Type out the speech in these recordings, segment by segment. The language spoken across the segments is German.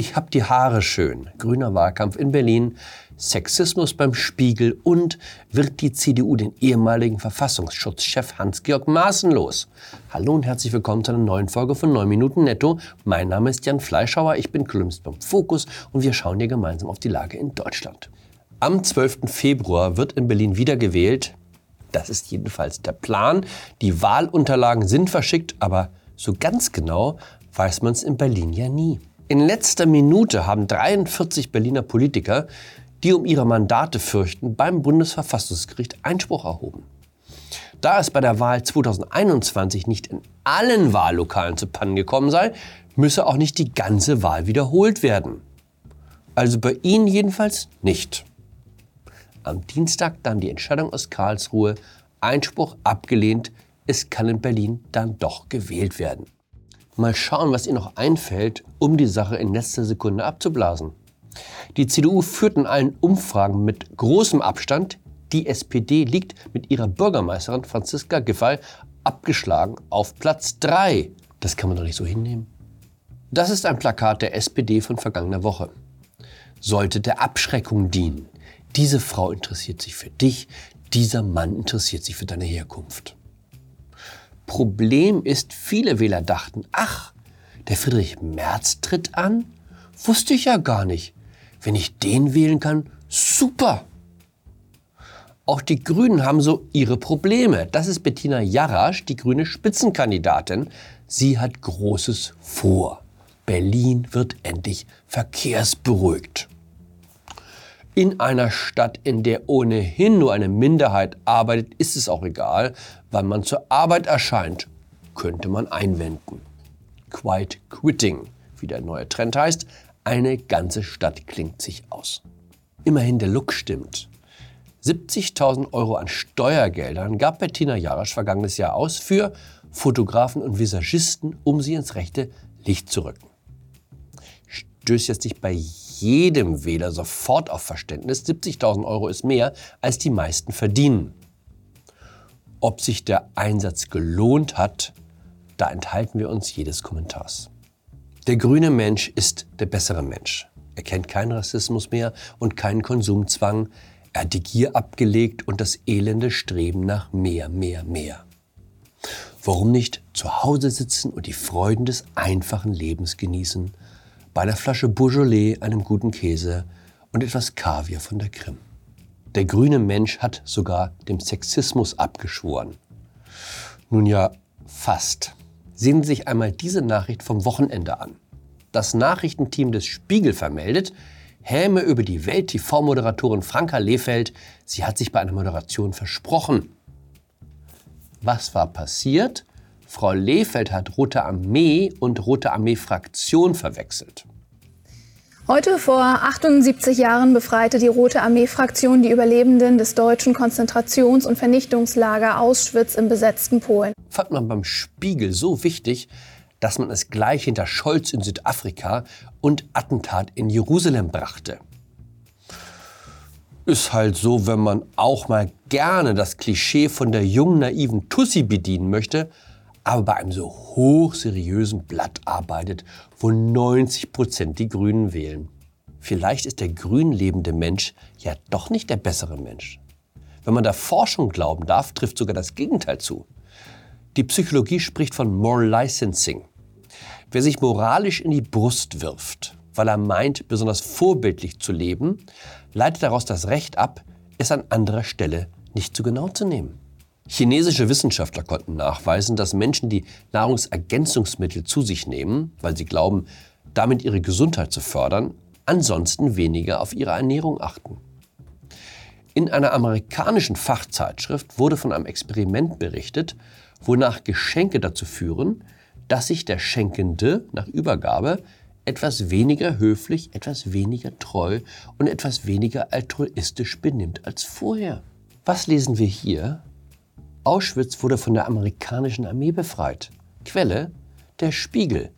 Ich hab die Haare schön. Grüner Wahlkampf in Berlin. Sexismus beim Spiegel und wird die CDU den ehemaligen Verfassungsschutzchef Hans-Georg Maaßen los? Hallo und herzlich willkommen zu einer neuen Folge von 9 Minuten Netto. Mein Name ist Jan Fleischhauer, ich bin Kolumnist beim Fokus und wir schauen hier gemeinsam auf die Lage in Deutschland. Am 12. Februar wird in Berlin wieder gewählt. Das ist jedenfalls der Plan. Die Wahlunterlagen sind verschickt, aber so ganz genau weiß man es in Berlin ja nie. In letzter Minute haben 43 Berliner Politiker, die um ihre Mandate fürchten, beim Bundesverfassungsgericht Einspruch erhoben. Da es bei der Wahl 2021 nicht in allen Wahllokalen zu Pannen gekommen sei, müsse auch nicht die ganze Wahl wiederholt werden. Also bei Ihnen jedenfalls nicht. Am Dienstag dann die Entscheidung aus Karlsruhe, Einspruch abgelehnt, es kann in Berlin dann doch gewählt werden. Mal schauen, was ihr noch einfällt, um die Sache in letzter Sekunde abzublasen. Die CDU führt in allen Umfragen mit großem Abstand. Die SPD liegt mit ihrer Bürgermeisterin Franziska Giffey abgeschlagen auf Platz 3. Das kann man doch nicht so hinnehmen. Das ist ein Plakat der SPD von vergangener Woche. Sollte der Abschreckung dienen. Diese Frau interessiert sich für dich, dieser Mann interessiert sich für deine Herkunft. Problem ist, viele Wähler dachten, ach, der Friedrich Merz tritt an? Wusste ich ja gar nicht. Wenn ich den wählen kann, super. Auch die Grünen haben so ihre Probleme. Das ist Bettina Jarasch, die grüne Spitzenkandidatin. Sie hat Großes vor. Berlin wird endlich verkehrsberuhigt. In einer Stadt, in der ohnehin nur eine Minderheit arbeitet, ist es auch egal, wann man zur Arbeit erscheint, könnte man einwenden. Quiet Quitting, wie der neue Trend heißt, eine ganze Stadt klingt sich aus. Immerhin der Look stimmt. 70.000 Euro an Steuergeldern gab Bettina Jarasch vergangenes Jahr aus für Fotografen und Visagisten, um sie ins rechte Licht zu rücken. Stößt jetzt nicht bei jedem Wähler sofort auf Verständnis. 70.000 Euro ist mehr, als die meisten verdienen. Ob sich der Einsatz gelohnt hat, da enthalten wir uns jedes Kommentars. Der grüne Mensch ist der bessere Mensch. Er kennt keinen Rassismus mehr und keinen Konsumzwang. Er hat die Gier abgelegt und das elende Streben nach mehr, mehr, mehr. Warum nicht zu Hause sitzen und die Freuden des einfachen Lebens genießen bei einer Flasche Beaujolais, einem guten Käse und etwas Kaviar von der Krim. Der grüne Mensch hat sogar dem Sexismus abgeschworen. Nun ja, fast. Sehen Sie sich einmal diese Nachricht vom Wochenende an. Das Nachrichtenteam des Spiegel vermeldet, Häme über die Welt-TV-Moderatorin Franka Lehfeld, sie hat sich bei einer Moderation versprochen. Was war passiert? Frau Lehfeld hat Rote Armee und Rote Armee-Fraktion verwechselt. Heute vor 78 Jahren befreite die Rote Armee-Fraktion die Überlebenden des deutschen Konzentrations- und Vernichtungslager Auschwitz im besetzten Polen. Fand man beim Spiegel so wichtig, dass man es gleich hinter Scholz in Südafrika und Attentat in Jerusalem brachte. Ist halt so, wenn man auch mal gerne das Klischee von der jungen, naiven Tussi bedienen möchte, aber bei einem so hochseriösen Blatt arbeitet, wo 90 Prozent die Grünen wählen. Vielleicht ist der grün lebende Mensch ja doch nicht der bessere Mensch. Wenn man der Forschung glauben darf, trifft sogar das Gegenteil zu. Die Psychologie spricht von Moral Licensing. Wer sich moralisch in die Brust wirft, weil er meint, besonders vorbildlich zu leben, leitet daraus das Recht ab, es an anderer Stelle nicht zu genau zu nehmen. Chinesische Wissenschaftler konnten nachweisen, dass Menschen, die Nahrungsergänzungsmittel zu sich nehmen, weil sie glauben, damit ihre Gesundheit zu fördern, ansonsten weniger auf ihre Ernährung achten. In einer amerikanischen Fachzeitschrift wurde von einem Experiment berichtet, wonach Geschenke dazu führen, dass sich der Schenkende nach Übergabe etwas weniger höflich, etwas weniger treu und etwas weniger altruistisch benimmt als vorher. Was lesen wir hier? Auschwitz wurde von der amerikanischen Armee befreit. Quelle der Spiegel.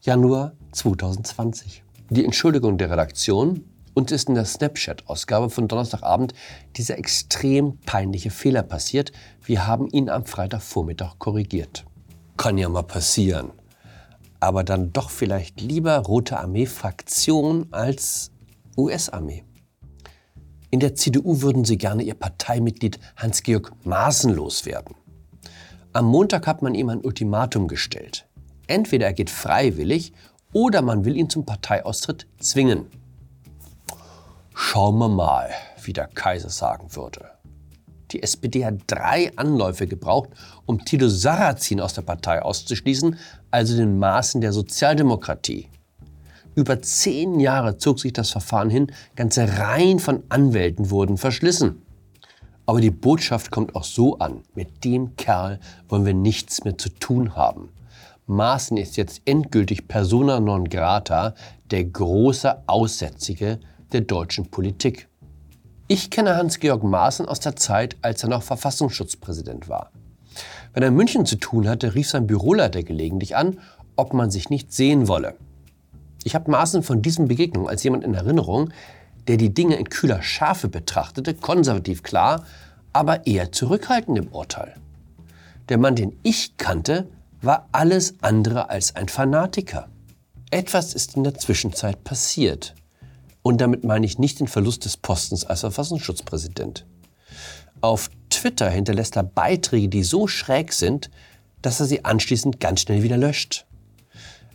Januar 2020. Die Entschuldigung der Redaktion und ist in der Snapchat-Ausgabe von Donnerstagabend dieser extrem peinliche Fehler passiert. Wir haben ihn am Freitagvormittag korrigiert. Kann ja mal passieren. aber dann doch vielleicht lieber Rote Armee-Fraktion als US-Armee. In der CDU würden sie gerne ihr Parteimitglied Hans-Georg Maaßen loswerden. Am Montag hat man ihm ein Ultimatum gestellt. Entweder er geht freiwillig oder man will ihn zum Parteiaustritt zwingen. Schauen wir mal, wie der Kaiser sagen würde. Die SPD hat drei Anläufe gebraucht, um Tilo Sarrazin aus der Partei auszuschließen, also den Maßen der Sozialdemokratie. Über zehn Jahre zog sich das Verfahren hin, ganze Reihen von Anwälten wurden verschlissen. Aber die Botschaft kommt auch so an, mit dem Kerl wollen wir nichts mehr zu tun haben. Maaßen ist jetzt endgültig persona non grata, der große Aussätzige der deutschen Politik. Ich kenne Hans-Georg Maaßen aus der Zeit, als er noch Verfassungsschutzpräsident war. Wenn er in München zu tun hatte, rief sein Büroleiter gelegentlich an, ob man sich nicht sehen wolle. Ich habe Maaßen von diesen Begegnungen als jemand in Erinnerung, der die Dinge in kühler Schärfe betrachtete, konservativ klar, aber eher zurückhaltend im Urteil. Der Mann, den ich kannte, war alles andere als ein Fanatiker. Etwas ist in der Zwischenzeit passiert. Und damit meine ich nicht den Verlust des Postens als Verfassungsschutzpräsident. Auf Twitter hinterlässt er Beiträge, die so schräg sind, dass er sie anschließend ganz schnell wieder löscht.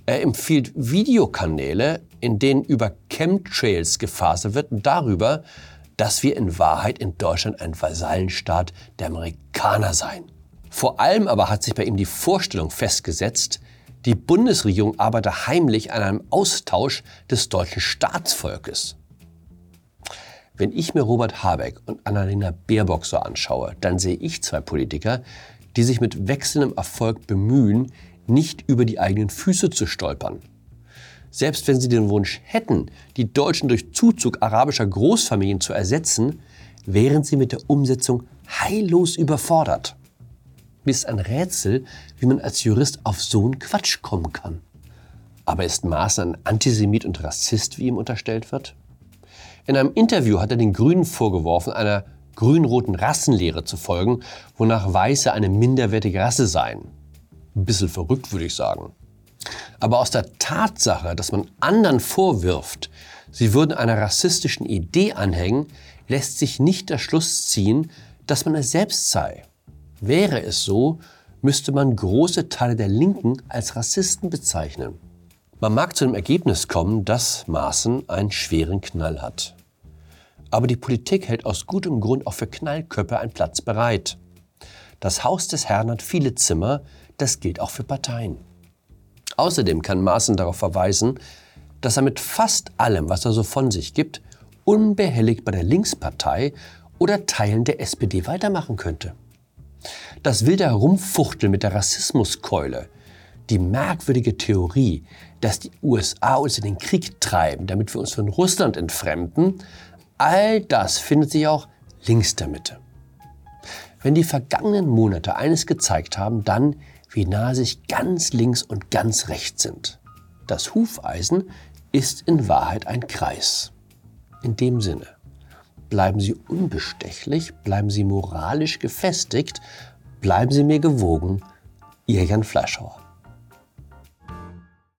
Er empfiehlt Videokanäle, in denen über Chemtrails gefaselt wird und darüber, dass wir in Wahrheit in Deutschland ein Vasallenstaat der Amerikaner seien. Vor allem aber hat sich bei ihm die Vorstellung festgesetzt, die Bundesregierung arbeite heimlich an einem Austausch des deutschen Staatsvolkes. Wenn ich mir Robert Habeck und Annalena Baerbock so anschaue, dann sehe ich zwei Politiker, die sich mit wechselndem Erfolg bemühen, nicht über die eigenen Füße zu stolpern. Selbst wenn sie den Wunsch hätten, die Deutschen durch Zuzug arabischer Großfamilien zu ersetzen, wären sie mit der Umsetzung heillos überfordert. Mir ist ein Rätsel, wie man als Jurist auf so einen Quatsch kommen kann. Aber ist Maaßen ein Antisemit und Rassist, wie ihm unterstellt wird? In einem Interview hat er den Grünen vorgeworfen, einer grün-roten Rassenlehre zu folgen, wonach Weiße eine minderwertige Rasse seien. Ein bisschen verrückt, würde ich sagen. Aber aus der Tatsache, dass man anderen vorwirft, sie würden einer rassistischen Idee anhängen, lässt sich nicht der Schluss ziehen, dass man es selbst sei. Wäre es so, müsste man große Teile der Linken als Rassisten bezeichnen. Man mag zu dem Ergebnis kommen, dass Maaßen einen schweren Knall hat. Aber die Politik hält aus gutem Grund auch für Knallköpfe einen Platz bereit. Das Haus des Herrn hat viele Zimmer, das gilt auch für Parteien. Außerdem kann Maaßen darauf verweisen, dass er mit fast allem, was er so von sich gibt, unbehelligt bei der Linkspartei oder Teilen der SPD weitermachen könnte. Das wilde Herumfuchteln mit der Rassismuskeule, die merkwürdige Theorie, dass die USA uns in den Krieg treiben, damit wir uns von Russland entfremden, all das findet sich auch links der Mitte. Wenn die vergangenen Monate eines gezeigt haben, dann, wie nahe sich ganz links und ganz rechts sind. Das Hufeisen ist in Wahrheit ein Kreis. In dem Sinne, bleiben Sie unbestechlich, bleiben Sie moralisch gefestigt, Bleiben Sie mir gewogen, Ihr Jan Fleischhauer.